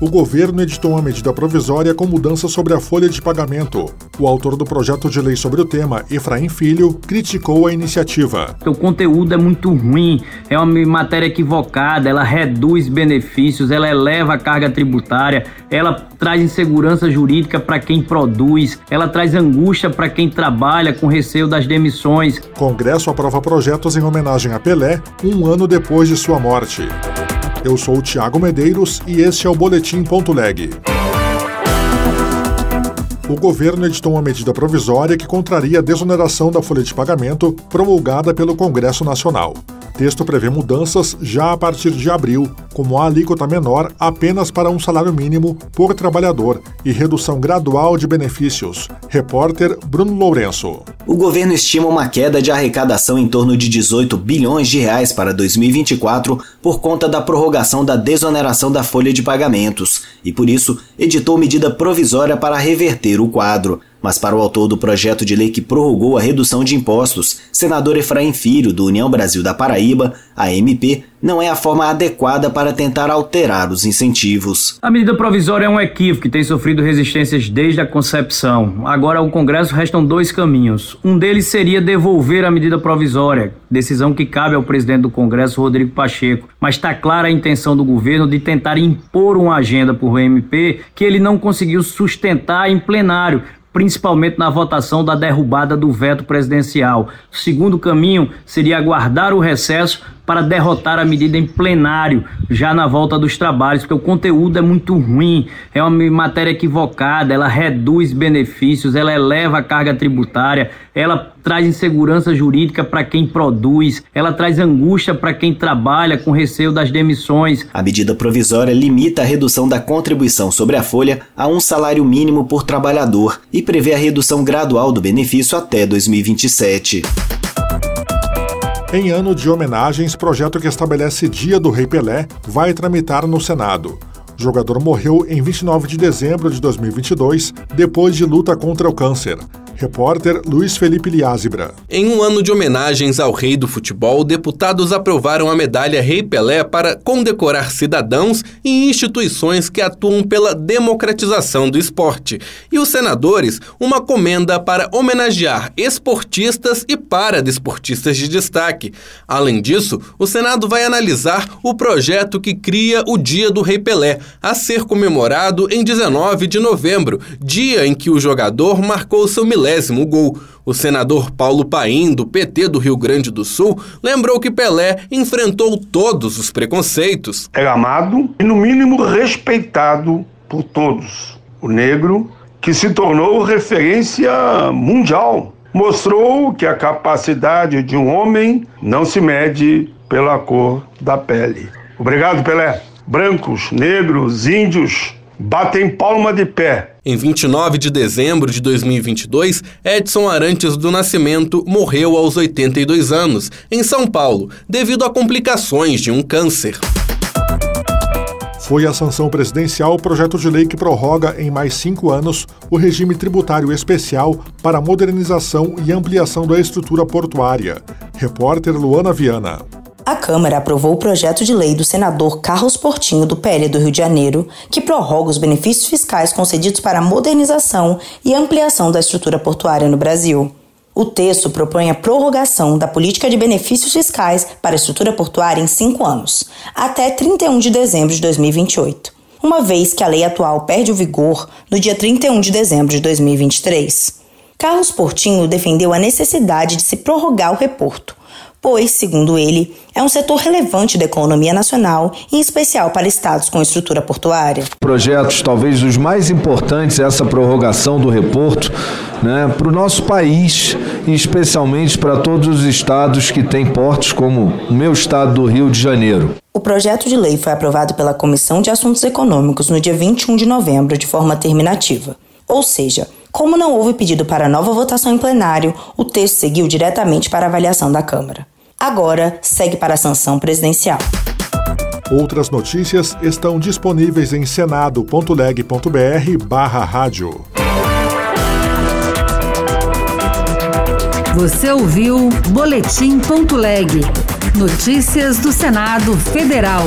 o governo editou uma medida provisória com mudança sobre a folha de pagamento. O autor do projeto de lei sobre o tema, Efraim Filho, criticou a iniciativa. O conteúdo é muito ruim, é uma matéria equivocada, ela reduz benefícios, ela eleva a carga tributária, ela traz insegurança jurídica para quem produz, ela traz angústia para quem trabalha com receio das demissões. Congresso aprova projetos em homenagem a Pelé um ano depois de sua morte. Eu sou o Tiago Medeiros e este é o Boletim Leg. O governo editou uma medida provisória que contraria a desoneração da folha de pagamento promulgada pelo Congresso Nacional texto prevê mudanças já a partir de abril, como a alíquota menor apenas para um salário mínimo por trabalhador e redução gradual de benefícios. Repórter Bruno Lourenço. O governo estima uma queda de arrecadação em torno de 18 bilhões de reais para 2024 por conta da prorrogação da desoneração da folha de pagamentos e por isso editou medida provisória para reverter o quadro. Mas para o autor do projeto de lei que prorrogou a redução de impostos, senador Efraim Filho, do União Brasil da Paraíba, a MP, não é a forma adequada para tentar alterar os incentivos. A medida provisória é um equívoco que tem sofrido resistências desde a concepção. Agora, ao Congresso restam dois caminhos. Um deles seria devolver a medida provisória, decisão que cabe ao presidente do Congresso, Rodrigo Pacheco. Mas está clara a intenção do governo de tentar impor uma agenda por MP que ele não conseguiu sustentar em plenário, principalmente na votação da derrubada do veto presidencial. O segundo caminho seria aguardar o recesso para derrotar a medida em plenário, já na volta dos trabalhos, porque o conteúdo é muito ruim, é uma matéria equivocada, ela reduz benefícios, ela eleva a carga tributária, ela traz insegurança jurídica para quem produz, ela traz angústia para quem trabalha com receio das demissões. A medida provisória limita a redução da contribuição sobre a folha a um salário mínimo por trabalhador e prevê a redução gradual do benefício até 2027. Em ano de homenagens, projeto que estabelece Dia do Rei Pelé vai tramitar no Senado. O jogador morreu em 29 de dezembro de 2022, depois de luta contra o câncer. Repórter Luiz Felipe Liázebra. Em um ano de homenagens ao rei do futebol, deputados aprovaram a medalha Rei Pelé para condecorar cidadãos e instituições que atuam pela democratização do esporte. E os senadores, uma comenda para homenagear esportistas e paradesportistas de destaque. Além disso, o Senado vai analisar o projeto que cria o Dia do Rei Pelé, a ser comemorado em 19 de novembro, dia em que o jogador marcou seu milésimo milésimo gol. O senador Paulo Paim, do PT do Rio Grande do Sul, lembrou que Pelé enfrentou todos os preconceitos. Era amado e, no mínimo, respeitado por todos. O negro, que se tornou referência mundial, mostrou que a capacidade de um homem não se mede pela cor da pele. Obrigado, Pelé. Brancos, negros, índios, batem palma de pé. Em 29 de dezembro de 2022, Edson Arantes do Nascimento morreu aos 82 anos, em São Paulo, devido a complicações de um câncer. Foi a sanção presidencial o projeto de lei que prorroga em mais cinco anos o regime tributário especial para a modernização e ampliação da estrutura portuária. Repórter Luana Viana a Câmara aprovou o projeto de lei do senador Carlos Portinho, do PL do Rio de Janeiro, que prorroga os benefícios fiscais concedidos para a modernização e ampliação da estrutura portuária no Brasil. O texto propõe a prorrogação da política de benefícios fiscais para a estrutura portuária em cinco anos, até 31 de dezembro de 2028, uma vez que a lei atual perde o vigor no dia 31 de dezembro de 2023. Carlos Portinho defendeu a necessidade de se prorrogar o reporto, pois, segundo ele, é um setor relevante da economia nacional, em especial para estados com estrutura portuária. Projetos talvez os mais importantes essa prorrogação do reporto né, para o nosso país e especialmente para todos os estados que têm portos como o meu estado do Rio de Janeiro. O projeto de lei foi aprovado pela Comissão de Assuntos Econômicos no dia 21 de novembro de forma terminativa. Ou seja, como não houve pedido para nova votação em plenário, o texto seguiu diretamente para avaliação da Câmara. Agora, segue para a sanção presidencial. Outras notícias estão disponíveis em senado.leg.br barra rádio. Você ouviu Boletim.leg. Notícias do Senado Federal.